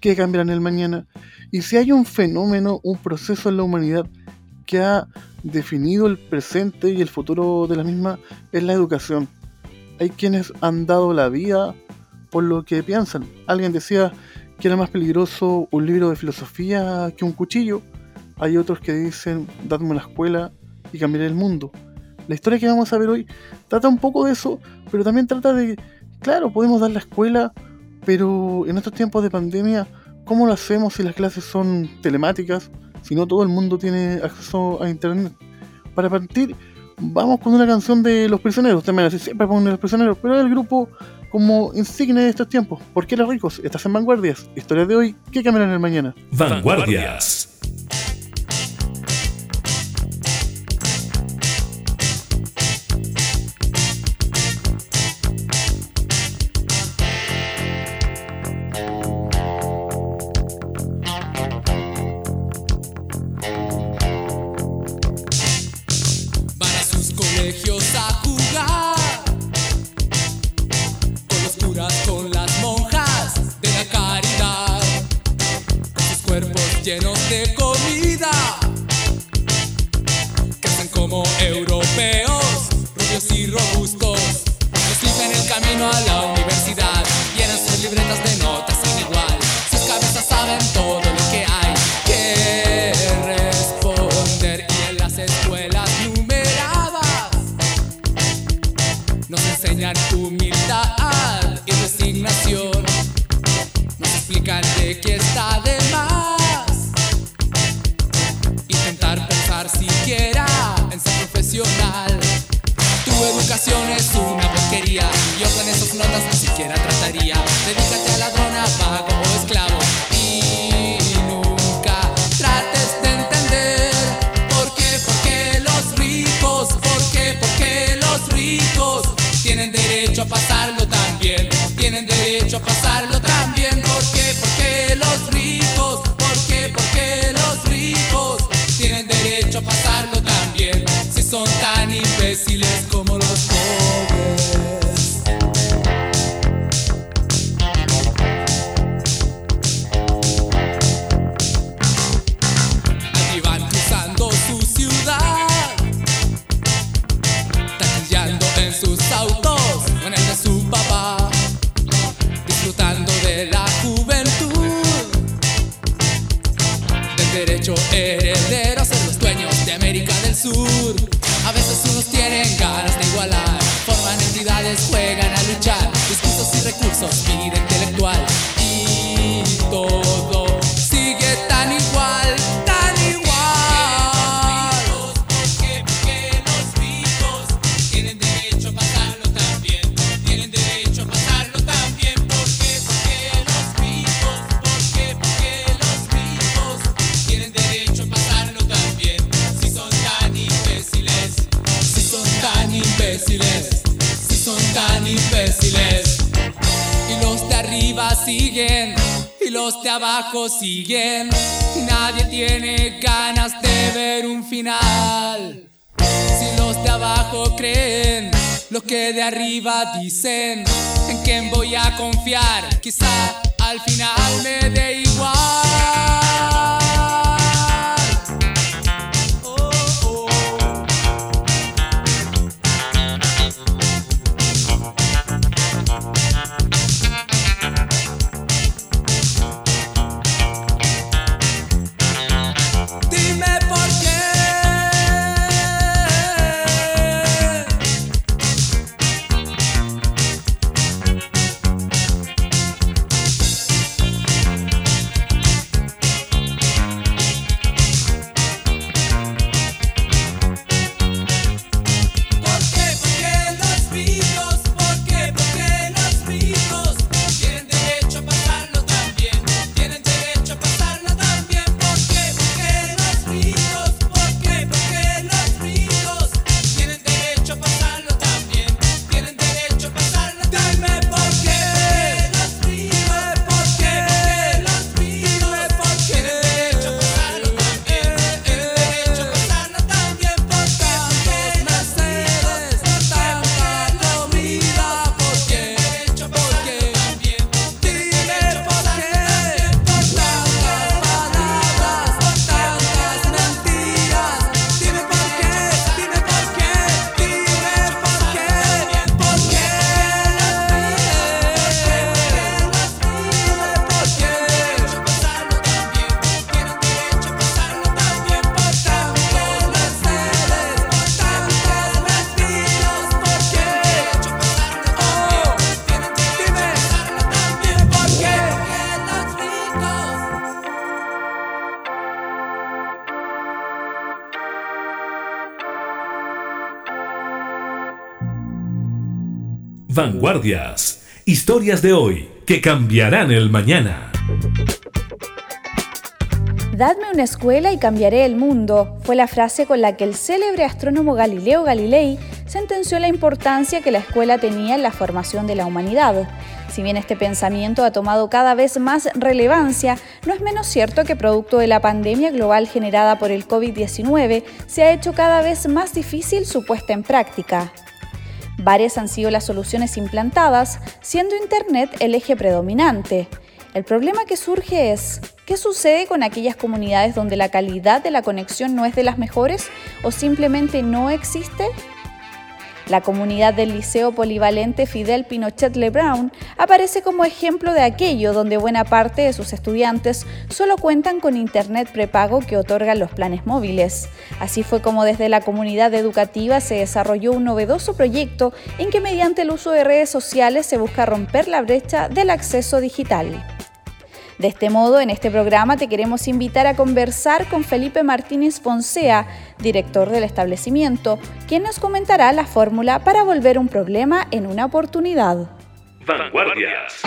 que cambiarán el mañana. Y si hay un fenómeno, un proceso en la humanidad que ha definido el presente y el futuro de la misma, es la educación. Hay quienes han dado la vida por lo que piensan. Alguien decía que era más peligroso un libro de filosofía que un cuchillo. Hay otros que dicen, dadme una escuela y cambiaré el mundo. La historia que vamos a ver hoy trata un poco de eso, pero también trata de, claro, podemos dar la escuela, pero en estos tiempos de pandemia, ¿cómo lo hacemos si las clases son telemáticas? Si no todo el mundo tiene acceso a internet. Para partir, vamos con una canción de Los Prisioneros. Me dice, siempre ponen Los Prisioneros, pero el grupo como insignia de estos tiempos. ¿Por qué los ricos? Estás en Vanguardias. Historias de hoy ¿qué cambiarán el mañana. Vanguardias. lleno so speed siguen y nadie tiene ganas de ver un final. Si los de abajo creen lo que de arriba dicen, ¿en quién voy a confiar? Quizá al final me dé igual. Historias de hoy que cambiarán el mañana. Dadme una escuela y cambiaré el mundo, fue la frase con la que el célebre astrónomo Galileo Galilei sentenció la importancia que la escuela tenía en la formación de la humanidad. Si bien este pensamiento ha tomado cada vez más relevancia, no es menos cierto que producto de la pandemia global generada por el COVID-19 se ha hecho cada vez más difícil su puesta en práctica. Varias han sido las soluciones implantadas, siendo Internet el eje predominante. El problema que surge es, ¿qué sucede con aquellas comunidades donde la calidad de la conexión no es de las mejores o simplemente no existe? La comunidad del Liceo Polivalente Fidel Pinochet Lebrun aparece como ejemplo de aquello donde buena parte de sus estudiantes solo cuentan con Internet prepago que otorgan los planes móviles. Así fue como desde la comunidad educativa se desarrolló un novedoso proyecto en que mediante el uso de redes sociales se busca romper la brecha del acceso digital. De este modo, en este programa te queremos invitar a conversar con Felipe Martínez Fonsea, director del establecimiento, quien nos comentará la fórmula para volver un problema en una oportunidad. Vanguardias.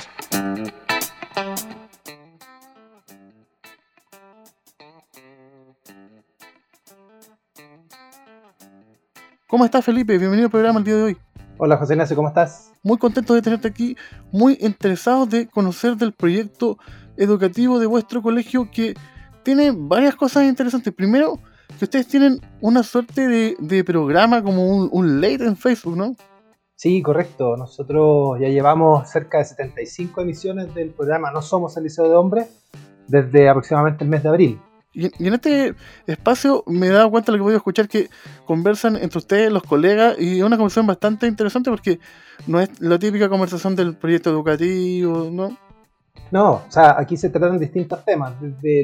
¿Cómo estás, Felipe? Bienvenido al programa el día de hoy. Hola, José Ignacio, ¿cómo estás? Muy contento de tenerte aquí, muy interesados de conocer del proyecto educativo de vuestro colegio que tiene varias cosas interesantes. Primero, que ustedes tienen una suerte de, programa como un, un late en Facebook, ¿no? Sí, correcto. Nosotros ya llevamos cerca de 75 emisiones del programa No Somos el Liceo de Hombres desde aproximadamente el mes de abril. Y, en este espacio me he dado cuenta de lo que voy a escuchar que conversan entre ustedes, los colegas, y es una conversación bastante interesante porque no es la típica conversación del proyecto educativo, ¿no? No, o sea, aquí se tratan distintos temas, desde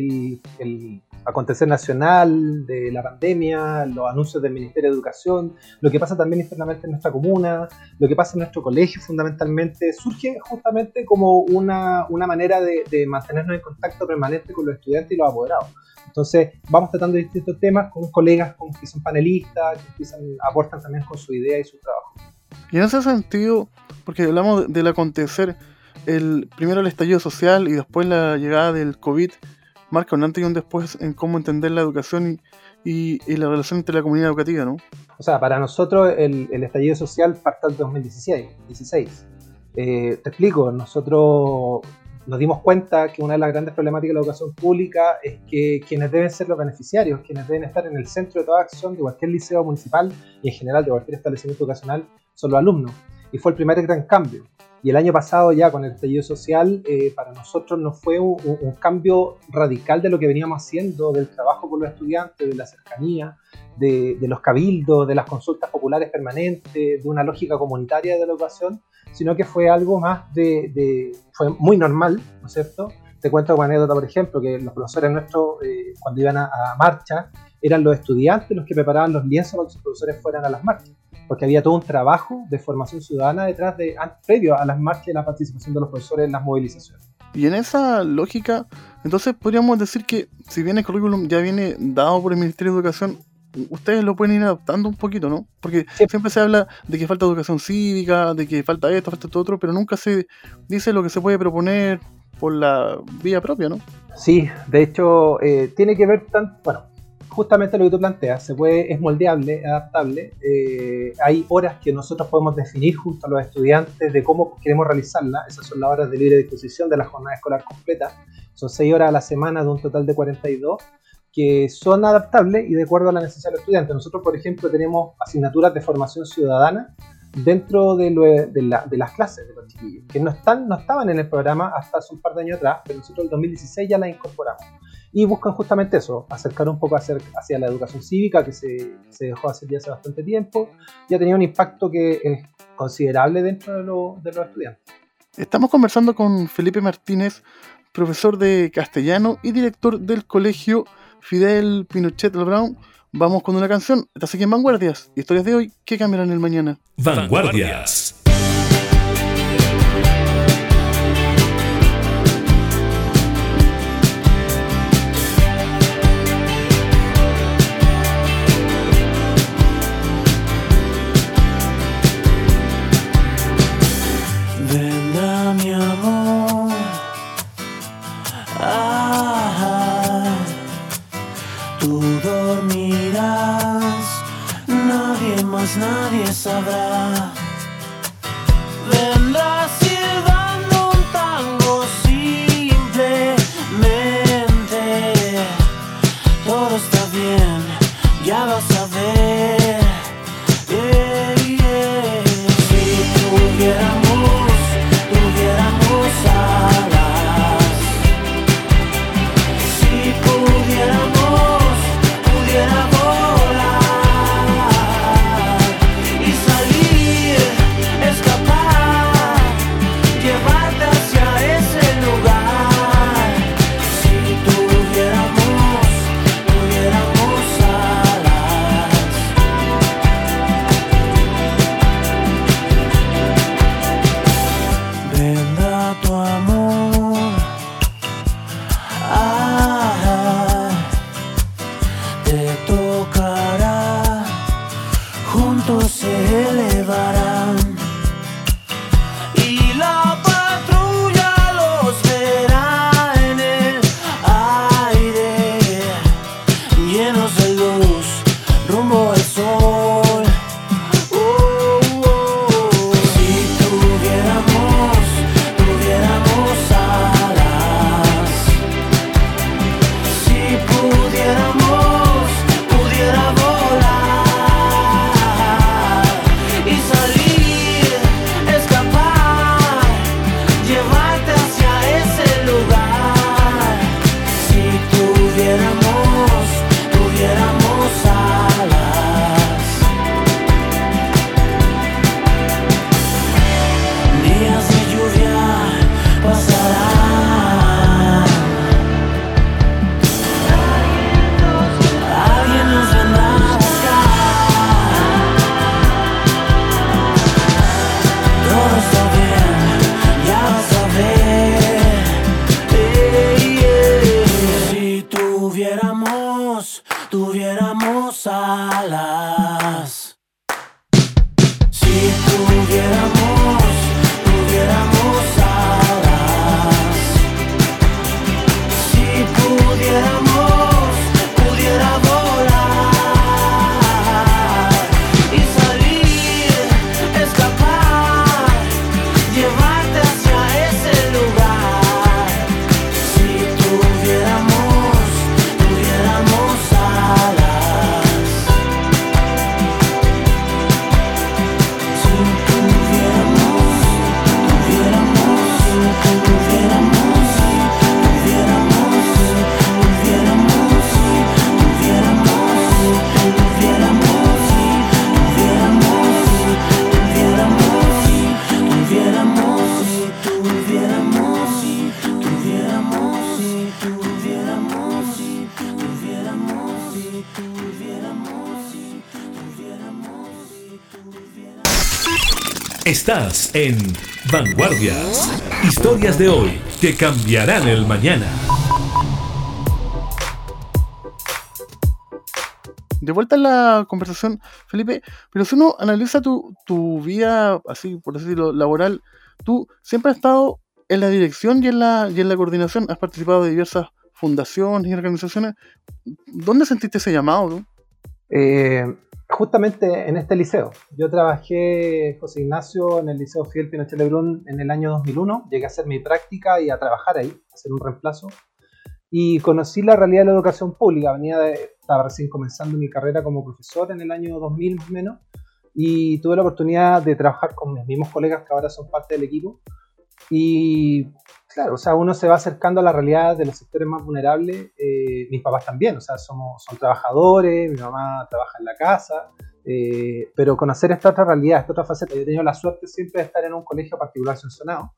el, acontecer nacional, de la pandemia, los anuncios del Ministerio de Educación, lo que pasa también internamente en nuestra comuna, lo que pasa en nuestro colegio fundamentalmente, surge justamente como una, manera de, mantenernos en contacto permanente con los estudiantes y los apoderados. Entonces, vamos tratando distintos temas con colegas con, que son panelistas, que aportan también con su idea y su trabajo. Y en ese sentido, porque hablamos del acontecer, el, primero el estallido social y después la llegada del COVID marca un antes y un después en cómo entender la educación y, la relación entre la comunidad educativa, ¿no? O sea, para nosotros el, estallido social parte del 2016. 16. Eh, te explico, nosotros nos dimos cuenta que una de las grandes problemáticas de la educación pública es que quienes deben ser los beneficiarios, quienes deben estar en el centro de toda acción de cualquier liceo municipal y en general de cualquier establecimiento educacional son los alumnos. Y fue el primer gran cambio. Y el año pasado ya con el estallido social, eh, para nosotros no fue un, cambio radical de lo que veníamos haciendo, del trabajo con los estudiantes, de la cercanía, de, los cabildos, de las consultas populares permanentes, de una lógica comunitaria de la educación, sino que fue algo más de, fue muy normal, ¿no es cierto? Te cuento una anécdota, por ejemplo, que los profesores nuestros, eh, cuando iban a, a marcha, eran los estudiantes los que preparaban los lienzos para que sus profesores fueran a las marchas porque había todo un trabajo de formación ciudadana detrás de, previo a las marchas y la participación de los profesores en las movilizaciones. Y en esa lógica, entonces podríamos decir que si bien el currículum ya viene dado por el Ministerio de Educación, ustedes lo pueden ir adaptando un poquito, ¿no? Porque siempre se habla de que falta educación cívica, de que falta esto, falta esto otro, pero nunca se dice lo que se puede proponer por la vía propia, ¿no? Sí, de hecho, eh, tiene que ver tanto, bueno, justamente lo que tú planteas, se puede, es moldeable, adaptable. Eh, hay horas que nosotros podemos definir junto a los estudiantes de cómo queremos realizarla. Esas son las horas de libre disposición de la jornada escolar completa. Son 6 horas a la semana de un total de 42 que son adaptables y de acuerdo a la necesidad del estudiante. Nosotros, por ejemplo, tenemos asignaturas de formación ciudadana dentro de, de, las clases de los chiquillos, que no, están, no estaban en el programa hasta hace un par de años atrás, pero nosotros en 2016 ya las incorporamos y buscan justamente eso, acercar un poco hacia, hacia la educación cívica que se, se, dejó hacer ya hace bastante tiempo y ha tenido un impacto que es considerable dentro de, de los estudiantes. Estamos conversando con Felipe Martínez, profesor de castellano y director del colegio Fidel Pinochet Brown. Vamos con una canción. Estás aquí en Vanguardias. Historias de hoy que cambiarán el mañana. Vanguardias. Nadie sabrá. Vendrás silbando alas. Estás en Vanguardias. Historias de hoy que cambiarán el mañana. De vuelta en la conversación, Felipe, pero si uno analiza tu, tu vida, así por decirlo, laboral, tú siempre has estado en la dirección y en la, y en la coordinación, has participado de diversas fundaciones y organizaciones. ¿Dónde sentiste ese llamado? Eh, justamente en este liceo. Yo trabajé, José Ignacio, en el Liceo Fidel Pinochet Lebrun en el año 2001. Llegué a hacer mi práctica y a trabajar ahí, a hacer un reemplazo. Y conocí la realidad de la educación pública. Venía de, estaba recién comenzando mi carrera como profesor en el año 2000 más o menos. Y tuve la oportunidad de trabajar con mis mismos colegas que ahora son parte del equipo. Y claro, o sea, uno se va acercando a la realidad de los sectores más vulnerables. Eh, mis papás también, o sea, somos, son trabajadores, mi mamá trabaja en la casa, eh, pero conocer esta otra realidad, esta otra faceta. Yo he tenido la suerte siempre de estar en un colegio particular sancionado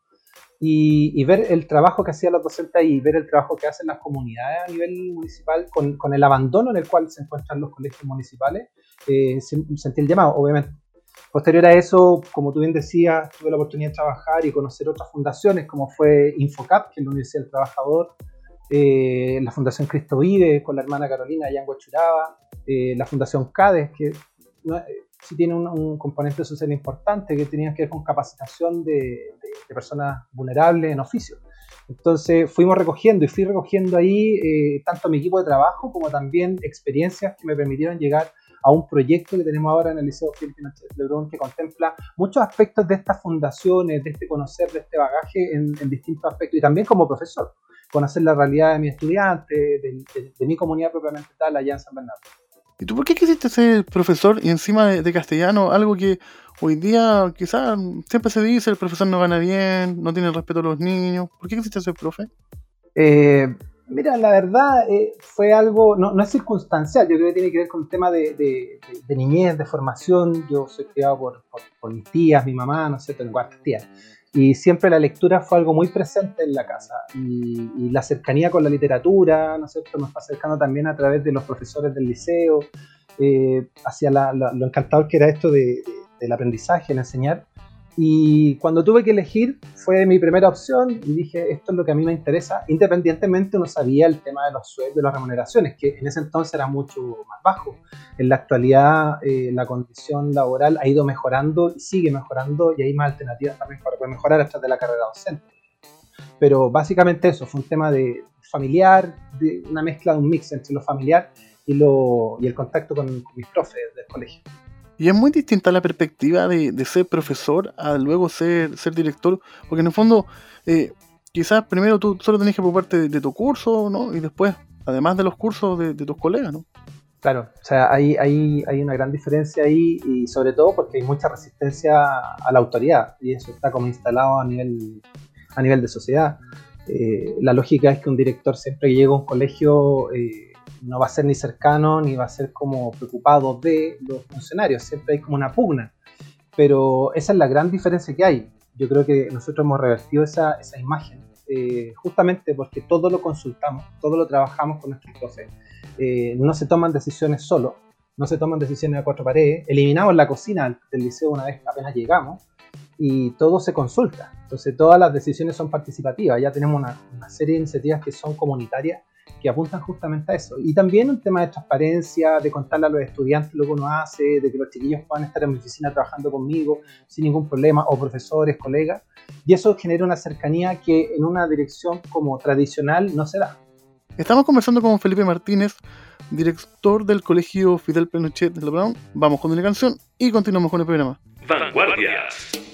y, ver el trabajo que hacían los docentes ahí, ver el trabajo que hacen las comunidades a nivel municipal con, con el abandono en el cual se encuentran los colegios municipales, eh, sentí el llamado, obviamente. Posterior a eso, como tú bien decías, tuve la oportunidad de trabajar y conocer otras fundaciones, como fue Infocap, que es la Universidad del Trabajador, eh, la Fundación Cristo Vive, con la hermana Carolina allá en Huachuraba, eh, la Fundación CADES, que no- eh, sí tiene un, componente social importante que tenía que ver con capacitación de, personas vulnerables en oficio. Entonces fuimos recogiendo y fui recogiendo ahí tanto mi equipo de trabajo como también experiencias que me permitieron llegar a un proyecto que tenemos ahora en el Liceo Pinochet Lebrón que contempla muchos aspectos de estas fundaciones, de este conocer, de este bagaje en, en distintos aspectos y también como profesor, conocer la realidad de mis estudiantes, de, de- de mi comunidad propiamente tal allá en San Bernardo. ¿Y tú por qué quisiste ser profesor y encima de, de castellano? Algo que hoy día quizás siempre se dice, el profesor no gana bien, no tiene respeto a los niños. ¿Por qué quisiste ser profe? Eh, mira, la verdad eh, fue algo, no, no es circunstancial, yo creo que tiene que ver con un tema de, de- de- de niñez, de formación. Yo soy criado por, por- por mis tías, mi mamá, no sé, tengo cuartas tías. Y siempre la lectura fue algo muy presente en la casa. Y, y la cercanía con la literatura, ¿no es cierto? Nos fue acercando también a través de los profesores del liceo, eh, hacia la- la- lo encantador que era esto de- de- del aprendizaje, el enseñar. Y cuando tuve que elegir, fue mi primera opción y dije, esto es lo que a mí me interesa. Independientemente, uno sabía el tema de los sueldos, de las remuneraciones, que en ese entonces era mucho más bajo. En la actualidad, eh, la condición laboral ha ido mejorando y sigue mejorando y hay más alternativas también para poder mejorar a través de la carrera docente. Pero básicamente eso, fue un tema de familiar, de una mezcla de un mix entre lo familiar y, lo, y el contacto con, con mis profes del colegio. Y es muy distinta la perspectiva de, ser profesor a luego ser, ser director, porque en el fondo, eh, quizás primero tú solo tenés que preocuparte de, de tu curso, ¿no? Y después, además de los cursos de, tus colegas, ¿no? Claro, o sea, hay, hay, hay una gran diferencia ahí y sobre todo porque hay mucha resistencia a la autoridad y eso está como instalado a nivel, a nivel de sociedad. Eh, la lógica es que un director siempre llega a un colegio eh, no va a ser ni cercano ni va a ser como preocupado de los funcionarios, siempre hay como una pugna. Pero esa es la gran diferencia que hay. Yo creo que nosotros hemos revertido esa, esa imagen eh, justamente porque todo lo consultamos, todo lo trabajamos con nuestros profes. Eh, no se toman decisiones solo, no se toman decisiones a cuatro paredes. Eliminamos la cocina del liceo una vez apenas llegamos y todo se consulta. Entonces todas las decisiones son participativas. Ya tenemos una, una serie de iniciativas que son comunitarias que apuntan justamente a eso. Y también un tema de transparencia, de contarle a los estudiantes lo que uno hace, de que los chiquillos puedan estar en mi oficina trabajando conmigo sin ningún problema, o profesores, colegas. Y eso genera una cercanía que en una dirección como tradicional no se da. Estamos conversando con Felipe Martínez, director del Colegio Fidel Pinochet de Lebrón. Vamos con una canción y continuamos con el programa. Vanguardias.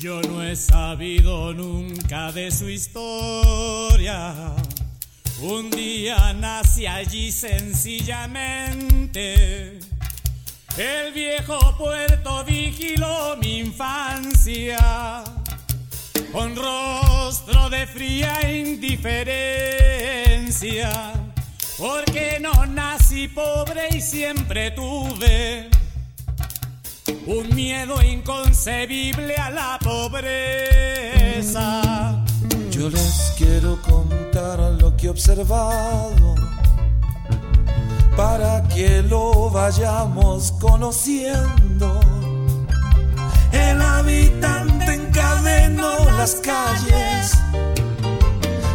Yo no he sabido nunca de su historia. Un día nací allí sencillamente. El viejo puerto vigiló mi infancia. Con rostro de fría indiferencia. Porque no nací pobre y siempre tuve un miedo inconcebible a la pobreza. Yo les quiero contar lo que he observado para que lo vayamos conociendo. El habitante encadenó las calles,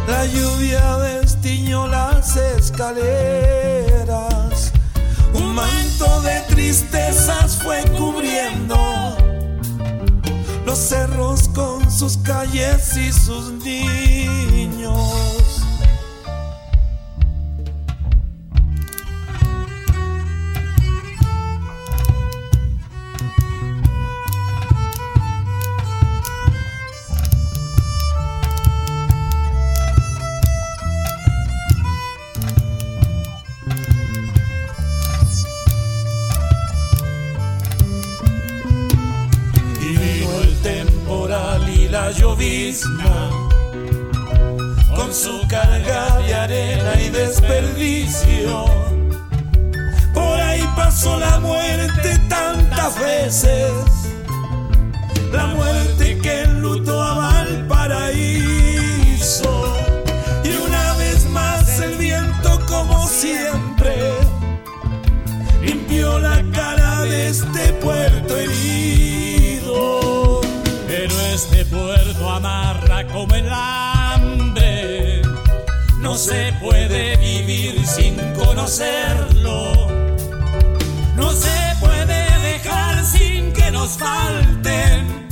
la lluvia destiñó las escaleras, manto de tristezas fue cubriendo los cerros con sus calles y sus niños. Llovizna con No se puede dejar sin que nos falten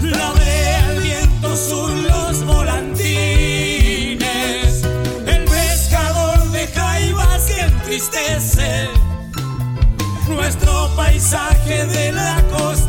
la brea, el viento sur, los volantines, el pescador de jaivas que entristece nuestro paisaje de la costanera.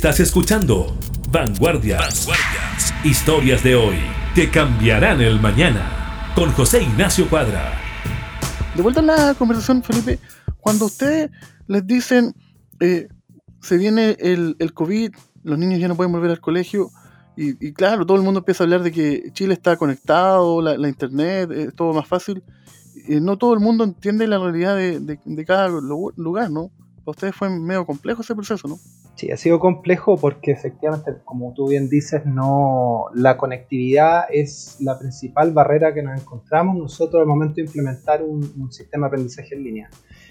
Estás escuchando Vanguardias. Historias de hoy que cambiarán el mañana. Con José Ignacio Cuadra. De vuelta a la conversación, Felipe, cuando ustedes les dicen eh, se viene el, COVID, los niños ya no pueden volver al colegio, y, claro, todo el mundo empieza a hablar de que Chile está conectado, la, internet, es todo más fácil. Eh, no todo el mundo entiende la realidad de, de- cada lu- lugar, ¿no? Para ustedes fue medio complejo ese proceso, ¿no? Sí, ha sido complejo porque efectivamente, como tú bien dices, no la conectividad es la principal barrera que nos encontramos nosotros al momento de implementar un, sistema de aprendizaje en línea.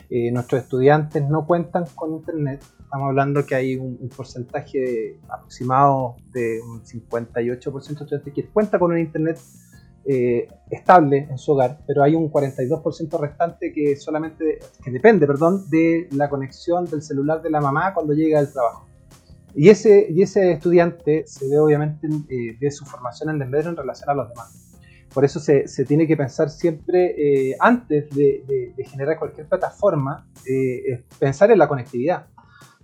Eh, nuestros estudiantes no cuentan con internet. Estamos hablando que hay un, porcentaje aproximado de un 58% de estudiantes que cuenta con un internet eh, estable en su hogar, pero hay un 42% restante que solamente que depende, perdón, de la conexión del celular de la mamá cuando llega del trabajo. Y ese, y ese estudiante se ve obviamente eh, de su formación en desmedro en relación a los demás. Por eso se, se tiene que pensar siempre, eh, antes de, de- de generar cualquier plataforma, eh, pensar en la conectividad.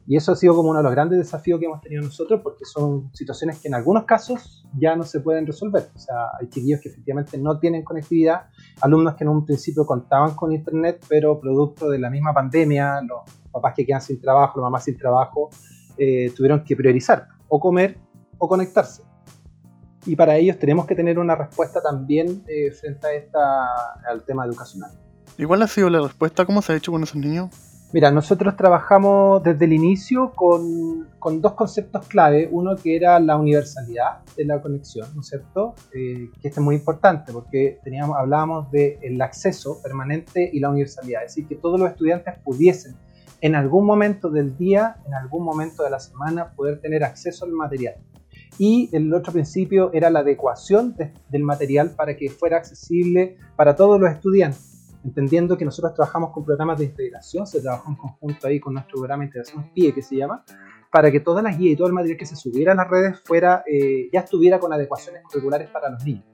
Y eso ha sido como uno de los grandes desafíos que hemos tenido nosotros, porque son situaciones que en algunos casos ya no se pueden resolver. O sea, hay chiquillos que efectivamente no tienen conectividad, alumnos que en un principio contaban con internet, pero producto de la misma pandemia, los papás que quedan sin trabajo, las mamás sin trabajo, eh, tuvieron que priorizar o comer o conectarse. Y para ellos tenemos que tener una respuesta también eh, frente a esta, al tema educacional. Igual ha sido la respuesta, ¿cómo se ha hecho con esos niños? Mira, nosotros trabajamos desde el inicio con, dos conceptos clave. Uno que era la universalidad de la conexión, ¿no es cierto? Eh, que este es muy importante porque teníamos, hablábamos del acceso permanente y la universalidad. Es decir, que todos los estudiantes pudiesen en algún momento del día, en algún momento de la semana, poder tener acceso al material. Y el otro principio era la adecuación de- del material para que fuera accesible para todos los estudiantes entendiendo que nosotros trabajamos con programas de integración, se trabajó en conjunto ahí con nuestro programa de integración PIE que se llama, para que todas las guías y todo el material que se subiera a las redes fuera, eh, ya estuviera con adecuaciones curriculares para los niños.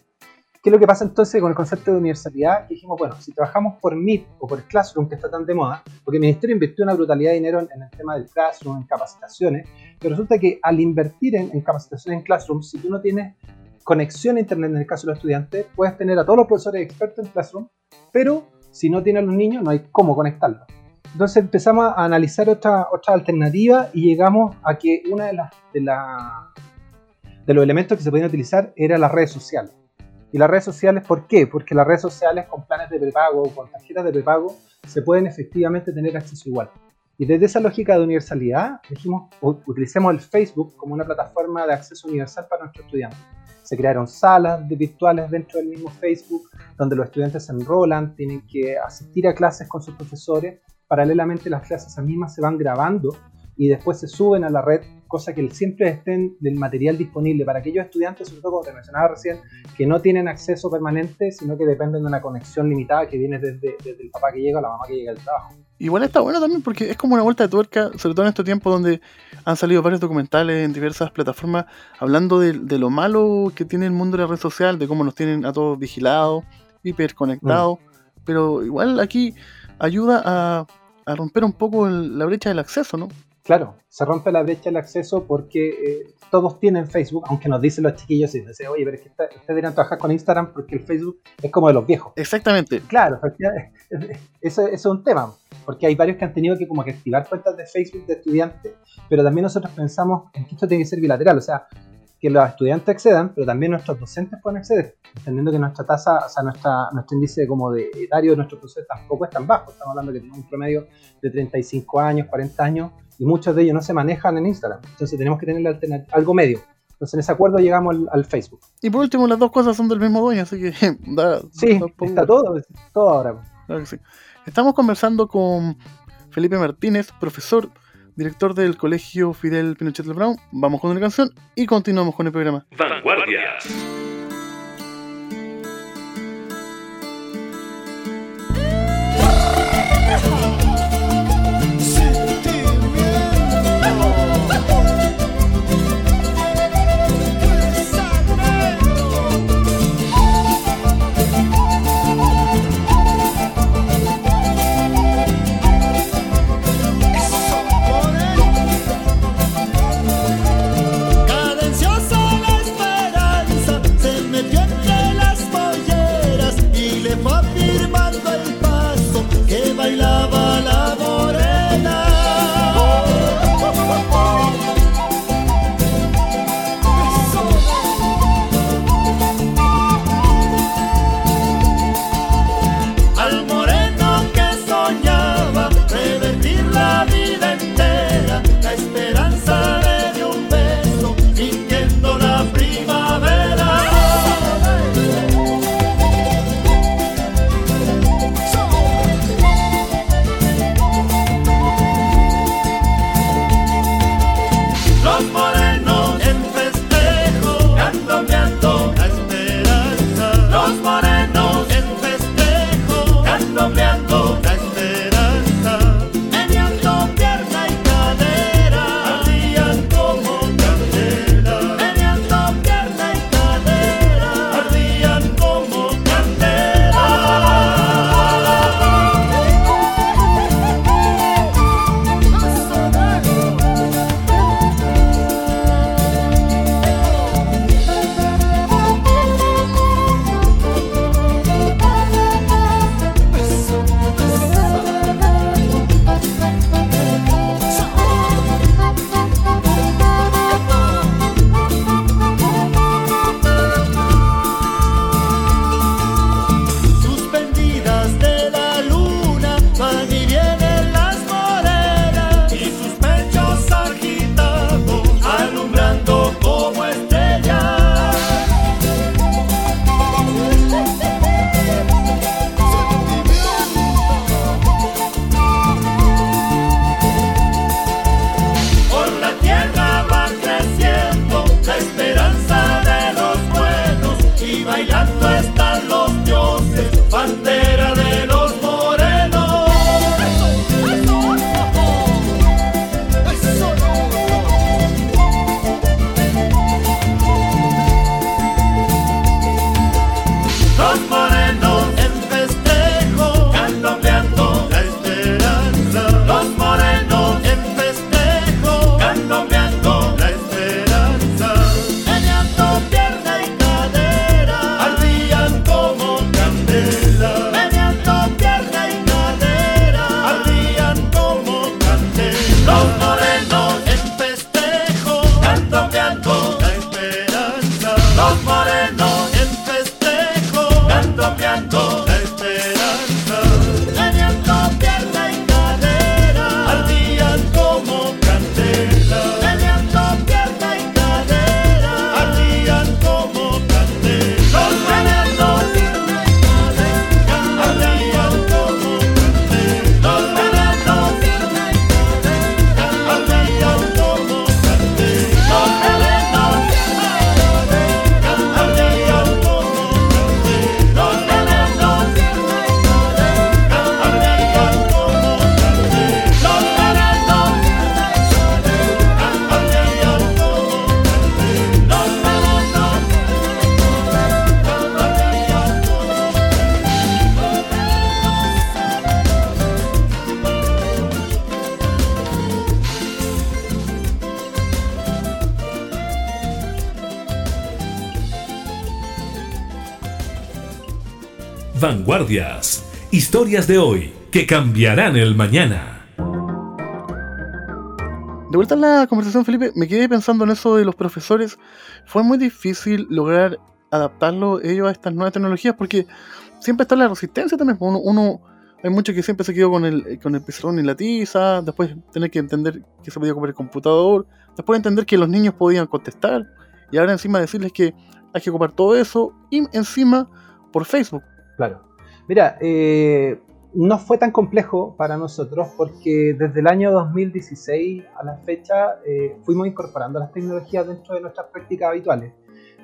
¿Qué es lo que pasa entonces con el concepto de universalidad? Que dijimos, bueno, si trabajamos por Meet o por Classroom, que está tan de moda, porque el Ministerio invirtió una brutalidad de dinero en, en el tema del Classroom, en capacitaciones, pero resulta que al invertir en, en capacitaciones en Classroom, si tú no tienes conexión a Internet en el caso de los estudiantes, puedes tener a todos los profesores expertos en Classroom, pero si no tienen los niños, no hay cómo conectarlos. Entonces empezamos a analizar otra, otra alternativa y llegamos a que una de, de, de los elementos que se podían utilizar era las redes sociales. Y las redes sociales, ¿por qué? Porque las redes sociales con planes de prepago o con tarjetas de prepago se pueden efectivamente tener acceso igual. Y desde esa lógica de universalidad, dijimos, utilicemos el Facebook como una plataforma de acceso universal para nuestros estudiantes. Se crearon salas de virtuales dentro del mismo Facebook, donde los estudiantes se enrolan, tienen que asistir a clases con sus profesores. Paralelamente las clases mismas se van grabando y después se suben a la red, cosa que siempre estén del material disponible para aquellos estudiantes, sobre todo como te mencionaba recién, que no tienen acceso permanente, sino que dependen de una conexión limitada que viene desde, el papá que llega o la mamá que llega al trabajo. Igual está bueno también porque es como una vuelta de tuerca, sobre todo en este tiempo donde han salido varios documentales en diversas plataformas hablando de, lo malo que tiene el mundo de la red social, de cómo nos tienen a todos vigilados, hiperconectados, pero igual aquí ayuda a, a romper un poco el- la brecha del acceso, ¿no? Claro, se rompe la brecha del acceso porque eh, todos tienen Facebook, aunque nos dicen los chiquillos y dicen, oye, pero es que ustedes deberían trabajar con Instagram porque el Facebook es como de los viejos. Exactamente. Claro, eso, eso es un tema, porque hay varios que han tenido que como que activar cuentas de Facebook de estudiantes, pero también nosotros pensamos en que esto tiene que ser bilateral, o sea, que los estudiantes accedan, pero también nuestros docentes pueden acceder, entendiendo que nuestra tasa, o sea, nuestra, nuestro índice como de etario de nuestros profesores tampoco es tan bajo, estamos hablando que tenemos un promedio de 35 años, 40 años, y muchos de ellos no se manejan en Instagram, entonces tenemos que tener la algo medio. Entonces en ese acuerdo llegamos al, al Facebook. Y por último, las dos cosas son del mismo dueño, así que da, Sí, da poco- está todo, todo ahora. Claro que sí. Estamos conversando con Felipe Martínez, profesor, director del Colegio Fidel Pinochet Brown. Vamos con una canción y continuamos con el programa. Vanguardias. Historias de hoy que cambiarán el mañana. De vuelta a la conversación, Felipe, me quedé pensando en eso de los profesores. Fue muy difícil lograr adaptarlo ellos a estas nuevas tecnologías porque siempre está la resistencia también. Uno, uno hay mucho que siempre se quedó con el, con el pizarrón y la tiza, después tener que entender que se podía comer el computador, después entender que los niños podían contestar, y ahora encima decirles que hay que ocupar todo eso, y encima por Facebook. Claro. Mira, eh, no fue tan complejo para nosotros porque desde el año 2016 a la fecha eh, fuimos incorporando las tecnologías dentro de nuestras prácticas habituales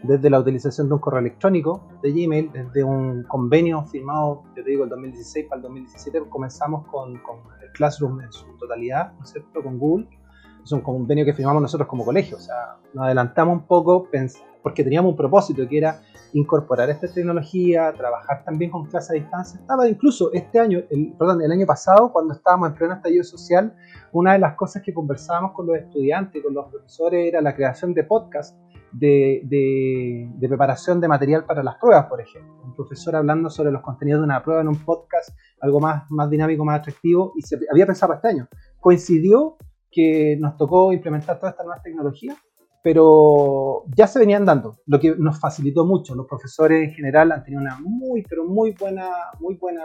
desde la utilización de un correo electrónico de Gmail, desde un convenio firmado, yo te digo, el 2016 para el 2017, comenzamos con, el Classroom en su totalidad, ¿no es cierto?, con Google. Es un convenio que firmamos nosotros como colegio, o sea, nos adelantamos un poco porque teníamos un propósito que era incorporar esta tecnología, trabajar también con clases a distancia. Estaba incluso este año, el, perdón, el año pasado, cuando estábamos en pleno estallido social, una de las cosas que conversábamos con los estudiantes, con los profesores, era la creación de podcasts de, de, preparación de material para las pruebas, por ejemplo. Un profesor hablando sobre los contenidos de una prueba en un podcast, algo más, más dinámico, más atractivo, y se había pensado este año. Coincidió que nos tocó implementar toda esta nueva tecnología, pero ya se venían dando, lo que nos facilitó mucho. Los profesores en general han tenido una muy, pero muy buena, muy buena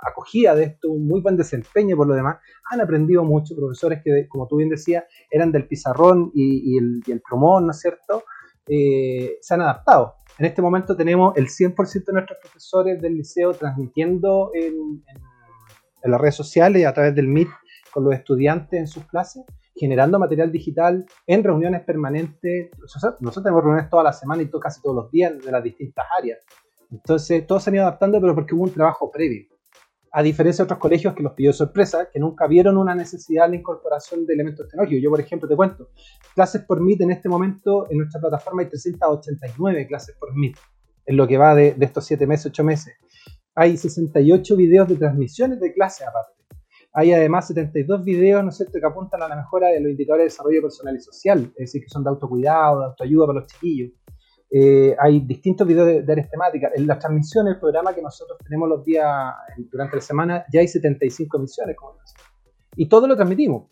acogida de esto, un muy buen desempeño por lo demás. Han aprendido mucho, profesores que, como tú bien decías, eran del pizarrón y, el, y ¿no es cierto? Eh, se han adaptado. En este momento tenemos el 100% de nuestros profesores del liceo transmitiendo en, las redes sociales a través del Meet con los estudiantes en sus clases, generando material digital en reuniones permanentes. Nosotros tenemos reuniones toda la semana y casi todos los días de las distintas áreas. Entonces, todos se han ido adaptando, pero porque hubo un trabajo previo a diferencia de otros colegios que los pidió sorpresa, que nunca vieron una necesidad de la incorporación de elementos tecnológicos. Yo, por ejemplo, te cuento, clases por Meet en este momento, en nuestra plataforma hay 389 clases por Meet, en lo que va de, estos 7 meses, 8 meses. Hay 68 videos de transmisiones de clases aparte. Hay además 72 videos, ¿no es que apuntan a la mejora de los indicadores de desarrollo personal y social, es decir, que son de autocuidado, de autoayuda para los chiquillos. Eh, hay distintos videos de, áreas temáticas. En las transmisiones, el programa que nosotros tenemos los días durante la semana, ya hay 75 emisiones. y todo lo transmitimos,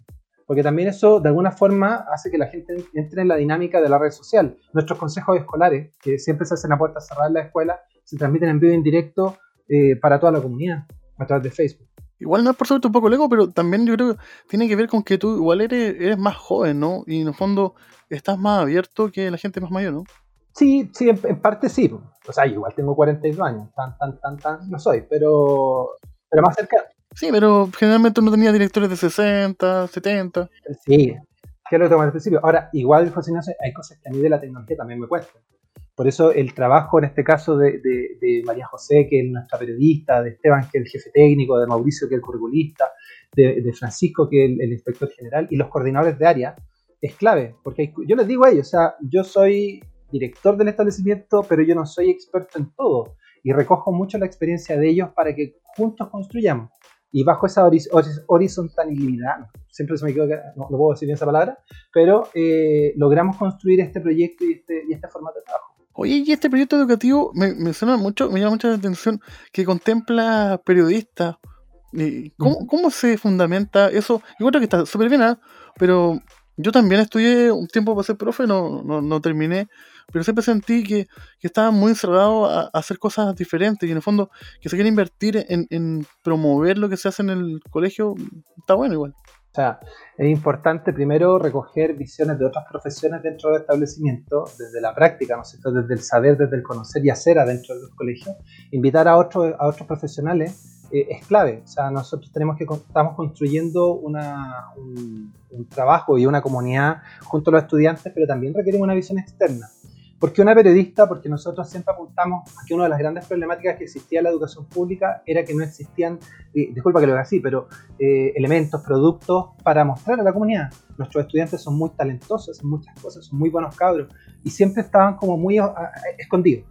porque también eso de alguna forma hace que la gente entre en la dinámica de la red social. Nuestros consejos escolares, que siempre se hacen a puertas cerradas en la escuela, se transmiten en vivo y en directo eh, para toda la comunidad a través de Facebook. Igual no es por suerte un poco lego, pero también yo creo que tiene que ver con que tú igual eres, eres más joven, ¿no? Y en el fondo estás más abierto que la gente más mayor, ¿no? Sí, sí, en, parte sí. O sea, igual tengo 42 años, tan, tan, tan, tan, no soy, pero, pero más cerca. Sí, pero generalmente uno tenía directores de 60, 70. Sí, que es lo que al principio. Ahora, igual, José Ignacio, hay cosas que a mí de la tecnología también me cuestan. Por eso el trabajo en este caso de, María José, que es nuestra periodista, de Esteban, que es el jefe técnico, de Mauricio, que es el curriculista, de, Francisco, que es el, inspector general, y los coordinadores de área, es clave. Porque yo les digo a ellos, o sea, yo soy director del establecimiento, pero yo no soy experto en todo y recojo mucho la experiencia de ellos para que juntos construyamos. Y bajo esa horizontalidad, siempre se me equivoca, no, no, puedo decir bien esa palabra, pero eh, logramos construir este proyecto y este, y este formato de trabajo. Oye, y este proyecto educativo me, me suena mucho, me llama mucho la atención que contempla periodistas. ¿Cómo, ¿Cómo, se fundamenta eso? Yo creo que está súper bien, ¿ah? pero yo también estudié un tiempo para ser profe, no, no, no terminé, pero siempre sentí que, que estaba muy encerrado a, hacer cosas diferentes y en el fondo que se quiere invertir en, en, promover lo que se hace en el colegio, está bueno igual. O sea, es importante primero recoger visiones de otras profesiones dentro del establecimiento, desde la práctica, ¿no es cierto? desde el saber, desde el conocer y hacer adentro de los colegios, invitar a otros, a otros profesionales eh, es clave. O sea, nosotros tenemos que estamos construyendo una, un, un, trabajo y una comunidad junto a los estudiantes, pero también requerimos una visión externa. ¿Por qué una periodista? Porque nosotros siempre apuntamos a que una de las grandes problemáticas que existía en la educación pública era que no existían, disculpa que lo haga así, pero eh, elementos, productos para mostrar a la comunidad. Nuestros estudiantes son muy talentosos en muchas cosas, son muy buenos cabros y siempre estaban como muy a, a, escondidos.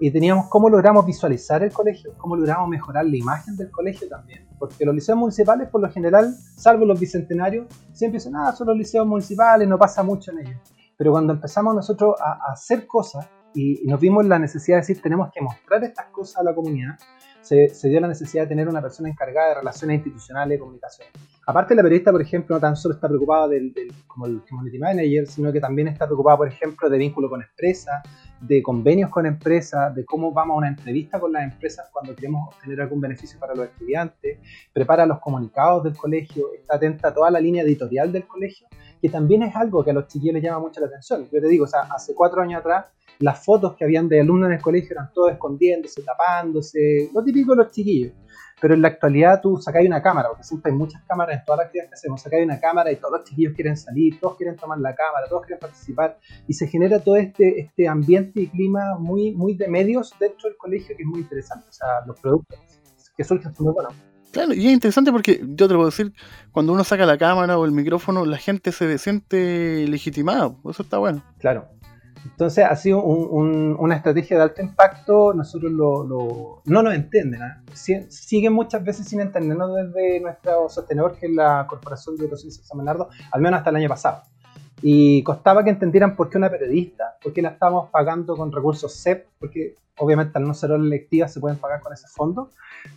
Y teníamos cómo logramos visualizar el colegio, cómo logramos mejorar la imagen del colegio también. Porque los liceos municipales, por lo general, salvo los bicentenarios, siempre dicen, ah, son los liceos municipales, no pasa mucho en ellos pero cuando empezamos nosotros a, hacer cosas y, nos vimos la necesidad de decir tenemos que mostrar estas cosas a la comunidad, se, se dio la necesidad de tener una persona encargada de relaciones institucionales y comunicación. Aparte, la periodista, por ejemplo, no tan solo está preocupada del, del- como el community manager, sino que también está preocupada, por ejemplo, de vínculo con empresas, de convenios con empresas, de cómo vamos a una entrevista con las empresas cuando queremos obtener algún beneficio para los estudiantes, prepara los comunicados del colegio, está atenta a toda la línea editorial del colegio, que también es algo que a los chiquillos les llama mucho la atención. Yo te digo, o sea, hace cuatro años atrás, las fotos que habían de alumnos en el colegio eran todos escondiéndose, tapándose, lo típico de los chiquillos. Pero en la actualidad tú sacáis una cámara, porque siempre hay muchas cámaras en todas las actividades que hacemos, sacáis una cámara y todos los chiquillos quieren salir, todos quieren tomar la cámara, todos quieren participar, y se genera todo este, este ambiente y clima muy, muy de medios dentro del colegio que es muy interesante. O sea, los productos que surgen son muy buenos. Claro, y es interesante porque yo te lo puedo decir, cuando uno saca la cámara o el micrófono, la gente se siente legitimada. Eso está bueno. Claro. Entonces ha sido un- un- una estrategia de alto impacto. Nosotros lo, lo- no nos entienden. ¿ah? Si- siguen muchas veces sin entendernos desde nuestro sostenedor, que es la Corporación de Educación y San Bernardo, al menos hasta el año pasado. Y costaba que entendieran por qué una periodista, por qué la estábamos pagando con recursos CEP, porque obviamente al no ser hora lectiva se pueden pagar con ese fondo,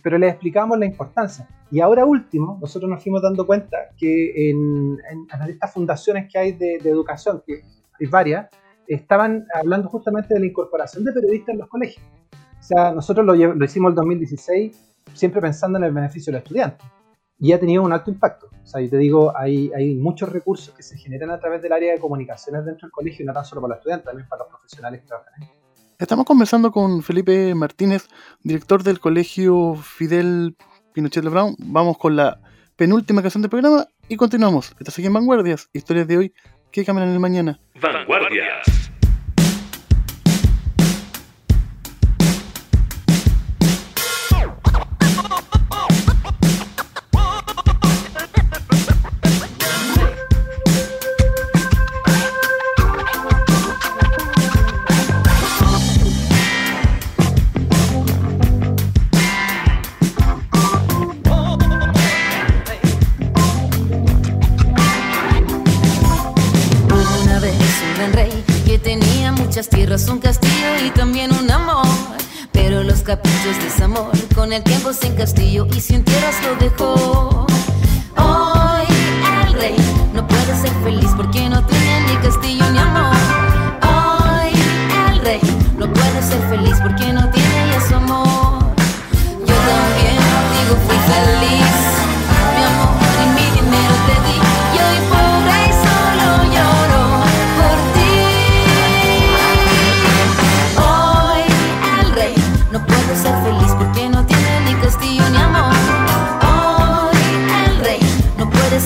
pero les explicamos la importancia. Y ahora último, nosotros nos fuimos dando cuenta que en, en- en estas fundaciones que hay de, de educación, que hay varias, estaban hablando justamente de la incorporación de periodistas en los colegios. O sea, nosotros lo, lo hicimos el 2016 siempre pensando en el beneficio del estudiante. Y ha tenido un alto impacto. O sea, yo te digo, hay, hay muchos recursos que se generan a través del área de comunicaciones dentro del colegio, y no tan solo para los estudiantes, también para los profesionales que trabajan ahí. Estamos conversando con Felipe Martínez, director del colegio Fidel Pinochet Brown. Vamos con la penúltima canción del programa y continuamos. Estás aquí en Vanguardias, historias de hoy que cambian en el mañana. Vanguardias. Gran rey que tenía muchas tierras, un castillo y también un amor. Pero los caprichos de ese amor con el tiempo sin castillo y sin tierras lo dejó. Hoy el rey no puede ser feliz porque no tiene ni castillo ni amor. Hoy el rey no puede ser feliz porque no tiene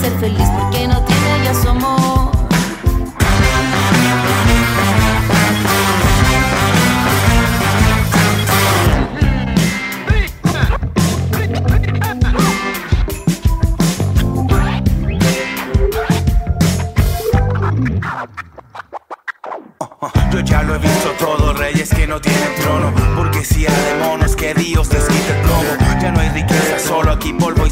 ser feliz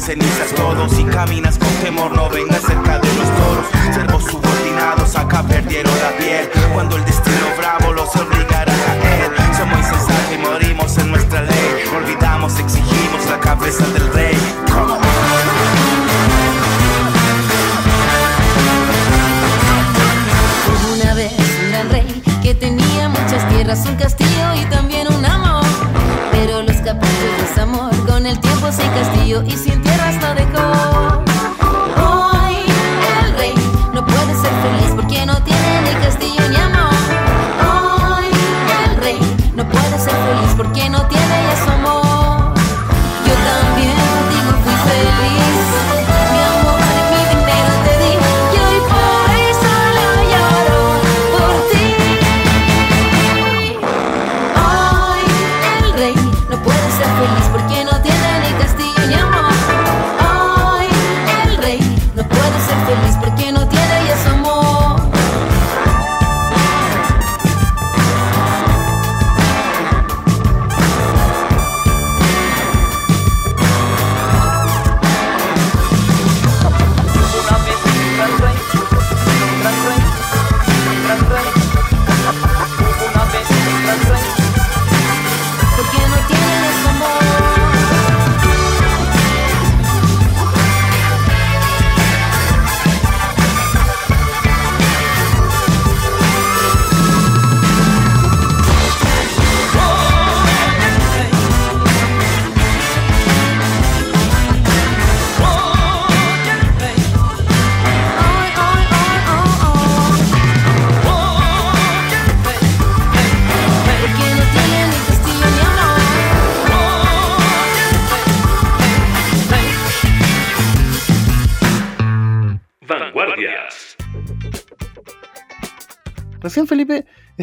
cenizas todos Si caminas con temor no vengas cerca de los toros. Servos subordinados acá perdieron la piel. Cuando el destino bravo los obligará a caer. Somos insensatos y morimos en nuestra ley. Olvidamos, exigimos la cabeza del rey. Una vez un gran rey que tenía muchas tierras, un castillo y también un amor. Pero los caprichos de amor con el tiempo sin castillo y sin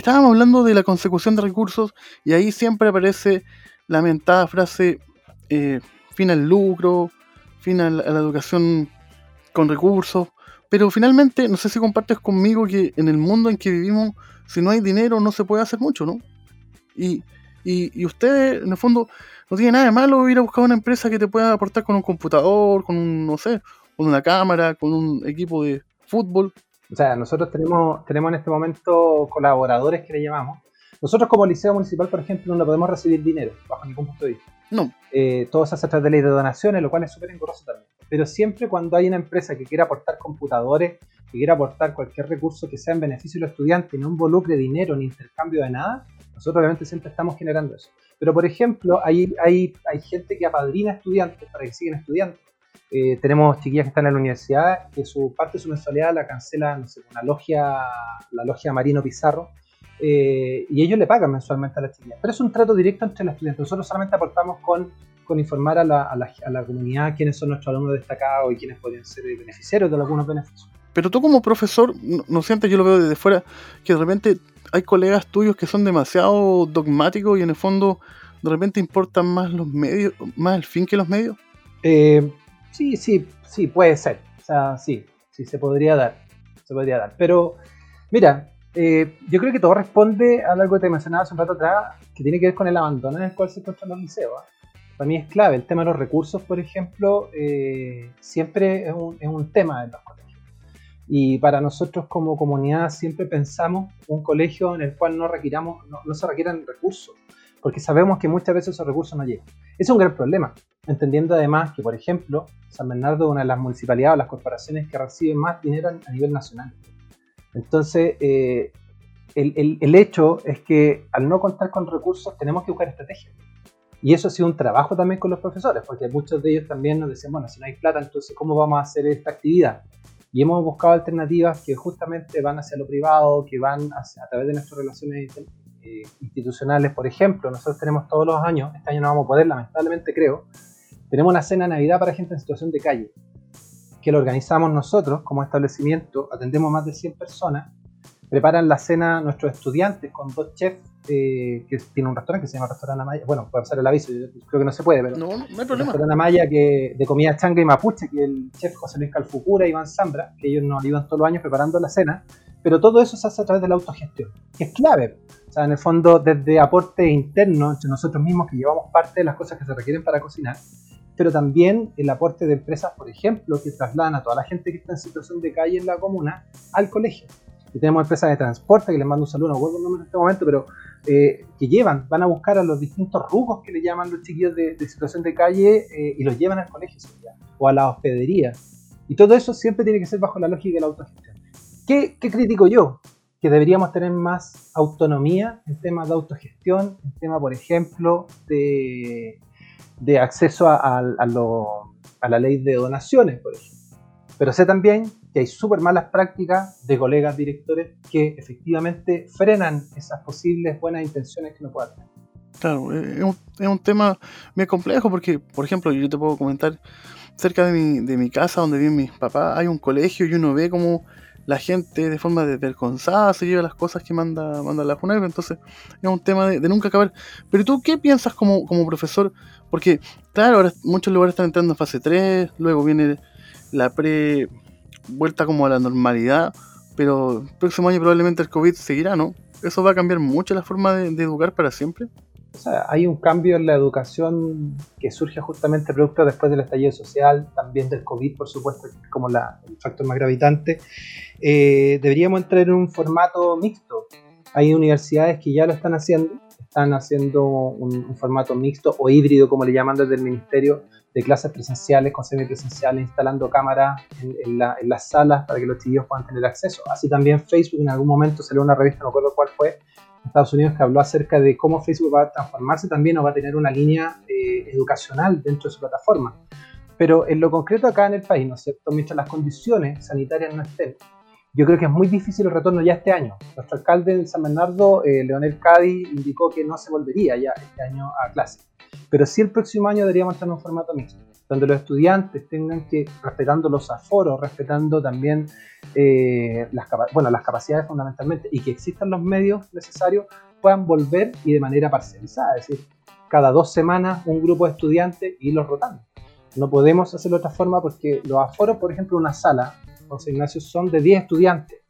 estábamos hablando de la consecución de recursos y ahí siempre aparece la mentada frase eh, fin al lucro, fin a la, a la educación con recursos. Pero finalmente, no sé si compartes conmigo que en el mundo en que vivimos, si no hay dinero no se puede hacer mucho, ¿no? Y, y, y ustedes, en el fondo, no tiene nada de malo ir a buscar una empresa que te pueda aportar con un computador, con un, no sé, con una cámara, con un equipo de fútbol. O sea, nosotros tenemos, tenemos en este momento colaboradores que le llamamos. Nosotros como Liceo Municipal, por ejemplo, no podemos recibir dinero, bajo ningún punto de vista. No, Eh, todo se hace a través de ley de donaciones, lo cual es súper engorroso también. Pero siempre cuando hay una empresa que quiera aportar computadores, que quiera aportar cualquier recurso que sea en beneficio de los estudiantes no involucre dinero ni intercambio de nada, nosotros obviamente siempre estamos generando eso. Pero por ejemplo, hay, hay, hay gente que apadrina estudiantes para que sigan estudiando. Eh, tenemos chiquillas que están en la universidad que su parte de su mensualidad la cancela, no sé, una logia, la logia Marino Pizarro, eh, y ellos le pagan mensualmente a las chiquillas. Pero es un trato directo entre los estudiantes. Nosotros solamente aportamos con, con informar a la, a, la, a la comunidad quiénes son nuestros alumnos destacados y quiénes podrían ser beneficiarios de algunos beneficios. Pero tú como profesor, no, no sientes, yo lo veo desde fuera, que de repente hay colegas tuyos que son demasiado dogmáticos y en el fondo de repente importan más los medios, más el fin que los medios. Eh, sí, sí, sí, puede ser. O sea, sí, sí, se podría dar. Se podría dar. Pero, mira, eh, yo creo que todo responde a algo que te mencionaba hace un rato atrás, que tiene que ver con el abandono en el cual se encuentran los liceos. ¿eh? Para mí es clave. El tema de los recursos, por ejemplo, eh, siempre es un, es un tema en los colegios. Y para nosotros como comunidad siempre pensamos un colegio en el cual no, requiramos, no, no se requieran recursos, porque sabemos que muchas veces esos recursos no llegan. Es un gran problema, entendiendo además que, por ejemplo, San Bernardo es una de las municipalidades o las corporaciones que reciben más dinero a nivel nacional. Entonces, eh, el, el, el, hecho es que al no contar con recursos tenemos que buscar estrategias. Y eso ha sido un trabajo también con los profesores, porque muchos de ellos también nos decían, bueno, si no hay plata, entonces ¿cómo vamos a hacer esta actividad? Y hemos buscado alternativas que justamente van hacia lo privado, que van a través de nuestras relaciones eh, institucionales. Por ejemplo, nosotros tenemos todos los años, este año no vamos a poder, lamentablemente creo, tenemos una cena de Navidad para gente en situación de calle, que lo organizamos nosotros como establecimiento, atendemos más de 100 personas, preparan la cena nuestros estudiantes con dos chefs eh, que tiene un restaurante que se llama Restaurante Amaya. Bueno, puede pasar el aviso, yo creo que no se puede, pero. No, no hay problema. Restaurante Amaya que, de comida changa y mapuche, que el chef José Luis Calfucura y Iván Zambra, que ellos nos ayudan todos los años preparando la cena. Pero todo eso se hace a través de la autogestión, que es clave. O sea, en el fondo, desde aporte interno entre nosotros mismos, que llevamos parte de las cosas que se requieren para cocinar, pero también el aporte de empresas, por ejemplo, que trasladan a toda la gente que está en situación de calle en la comuna al colegio. Y tenemos empresas de transporte, que les mando un saludo, no recuerdo el nombre en este momento, pero eh, que llevan, van a buscar a los distintos rugos que le llaman los chiquillos de, de situación de calle eh, y los llevan al colegio o a la hospedería. Y todo eso siempre tiene que ser bajo la lógica de la autogestión. ¿Qué, qué critico yo? Que deberíamos tener más autonomía en temas de autogestión, en tema, por ejemplo, de, de acceso a, a, a, lo, a la ley de donaciones, por ejemplo. Pero sé también que hay súper malas prácticas de colegas directores que efectivamente frenan esas posibles buenas intenciones que uno pueda tener. Claro, es un, es un tema muy complejo porque, por ejemplo, yo te puedo comentar, cerca de mi, casa, donde viven mis papás, hay un colegio y uno ve como la gente de forma desvergonzada se lleva las cosas que manda, manda la FUNAIP, entonces es un tema de, de, nunca acabar. Pero tú, ¿qué piensas como, como profesor? Porque, claro, ahora muchos lugares están entrando en fase 3, luego viene la pre vuelta como a la normalidad, pero el próximo año probablemente el COVID seguirá, ¿no? ¿Eso va a cambiar mucho la forma de, de educar para siempre? O sea, hay un cambio en la educación que surge justamente producto después del estallido social, también del COVID, por supuesto, como el factor más gravitante. Eh, deberíamos entrar en un formato mixto. Hay universidades que ya lo están haciendo, están haciendo un, un formato mixto o híbrido, como le llaman desde el ministerio, de clases presenciales con semipresenciales, instalando cámaras en, en, la, en, las salas para que los chiquillos puedan tener acceso. Así también Facebook en algún momento salió una revista, no recuerdo cuál fue, en Estados Unidos, que habló acerca de cómo Facebook va a transformarse también o va a tener una línea eh, educacional dentro de su plataforma. Pero en lo concreto acá en el país, ¿no es cierto? Mientras las condiciones sanitarias no estén, yo creo que es muy difícil el retorno ya este año. Nuestro alcalde en San Bernardo, eh, Leonel Cadi, indicó que no se volvería ya este año a clase pero sí el próximo año deberíamos estar en un formato mixto. donde los estudiantes tengan que, respetando los aforos, respetando también eh, las, capacidades fundamentalmente, y que existan los medios necesarios, puedan volver y de manera parcializada, es decir, cada dos semanas un grupo de estudiantes y los rotando. No podemos hacerlo de otra forma porque los aforos, por ejemplo, una sala, José Ignacio, son de 10 estudiantes.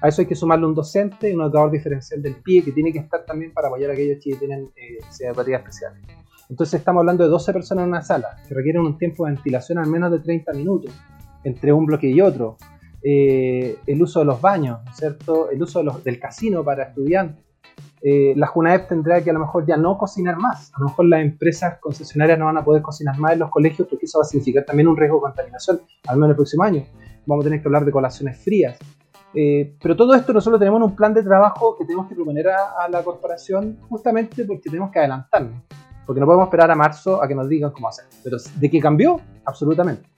A eso hay que sumarle un docente y un educador diferencial del PIE que tiene que estar también para apoyar a aquellos que tienen eh, especiales. Entonces estamos hablando de 12 personas en una sala que requieren un tiempo de ventilación al menos de 30 minutos entre un bloque y otro. Eh, el uso de los baños, ¿no es ¿cierto? El uso de los- del casino para estudiantes. Eh, la JUNAEP tendrá que a lo mejor ya no cocinar más. A lo mejor las empresas concesionarias no van a poder cocinar más en los colegios porque eso va a significar también un riesgo de contaminación, al menos el próximo año. Vamos a tener que hablar de colaciones frías. Eh, pero todo esto nosotros tenemos en un plan de trabajo que tenemos que proponer a, a la corporación justamente porque tenemos que adelantarnos. Porque no podemos esperar a marzo a que nos digan cómo hacer. Pero ¿de qué cambió? Absolutamente.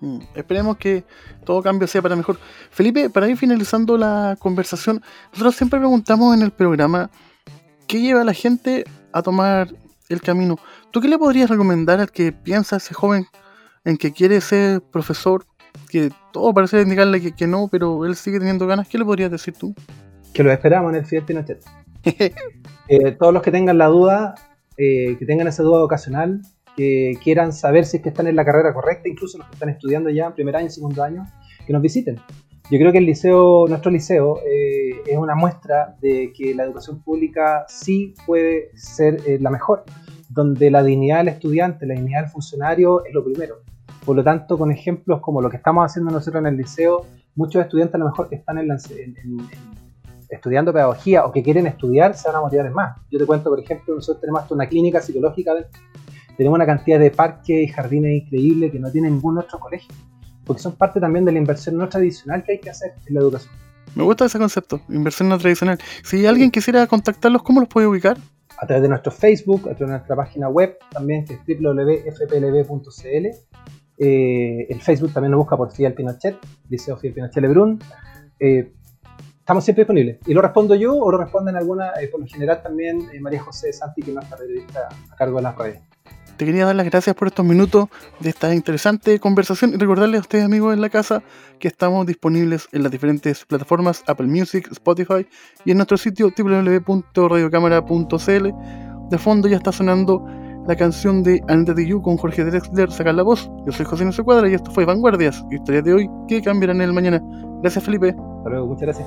Mm, Esperemos que todo cambio sea para mejor. Felipe, para ir finalizando la conversación, nosotros siempre preguntamos en el programa qué lleva a la gente a tomar el camino. ¿Tú qué le podrías recomendar al que piensa ese joven en que quiere ser profesor? Que todo parece indicarle que, que no, pero él sigue teniendo ganas. ¿Qué le podrías decir tú? Que lo esperamos en el Fidel Pinochet. Eh, todos los que tengan la duda, eh, que tengan esa duda vocacional, que quieran saber si es que están en la carrera correcta, incluso los que están estudiando ya en primer año, segundo año, que nos visiten. Yo creo que el liceo, nuestro liceo, eh, es una muestra de que la educación pública sí puede ser eh, la mejor, donde la dignidad del estudiante, la dignidad del funcionario es lo primero. Por lo tanto, con ejemplos como lo que estamos haciendo nosotros en el liceo, muchos estudiantes a lo mejor están en la- en- en- estudiando pedagogía o que quieren estudiar se van a motivar más. Yo te cuento, por ejemplo, nosotros tenemos hasta una clínica psicológica, tenemos una cantidad de parques y jardines increíbles que no tiene ningún otro colegio, porque son parte también de la inversión no tradicional que hay que hacer en la educación. Me gusta ese concepto, inversión no tradicional. Si alguien quisiera contactarlos, ¿cómo los puede ubicar? A través de nuestro Facebook, a través de nuestra página web, también que es www.fplb.cl. Eh, el Facebook también nos busca por Fidel Pinochet, Liceo Fidel Pinochet Lebrun. Eh, estamos siempre disponibles. Y lo respondo yo o lo responden alguna, eh, por lo general también eh, María José Santi, que es nuestra periodista a cargo de las redes. Te quería dar las gracias por estos minutos de esta interesante conversación y recordarles a ustedes amigos en la casa que estamos disponibles en las diferentes plataformas Apple Music, Spotify y en nuestro sitio www.radiocámara.cl. De fondo ya está sonando la canción de Anita Tijoux con Jorge Drexler, Sacar la Voz. Yo soy José Ignacio Cuadra y esto fue Vanguardias, historias de hoy que cambiarán en el mañana. Gracias Felipe. Hasta luego, muchas gracias.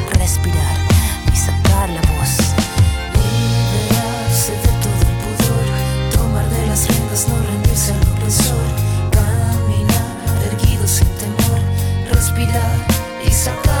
respirar y sacar la voz. Liberarse de todo el pudor, tomar de las riendas, no rendirse al opresor, caminar erguido sin temor, respirar y sacar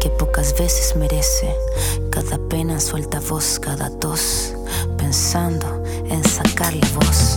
que pocas veces merece. Cada pena suelta voz, cada tos, pensando en sacar la voz.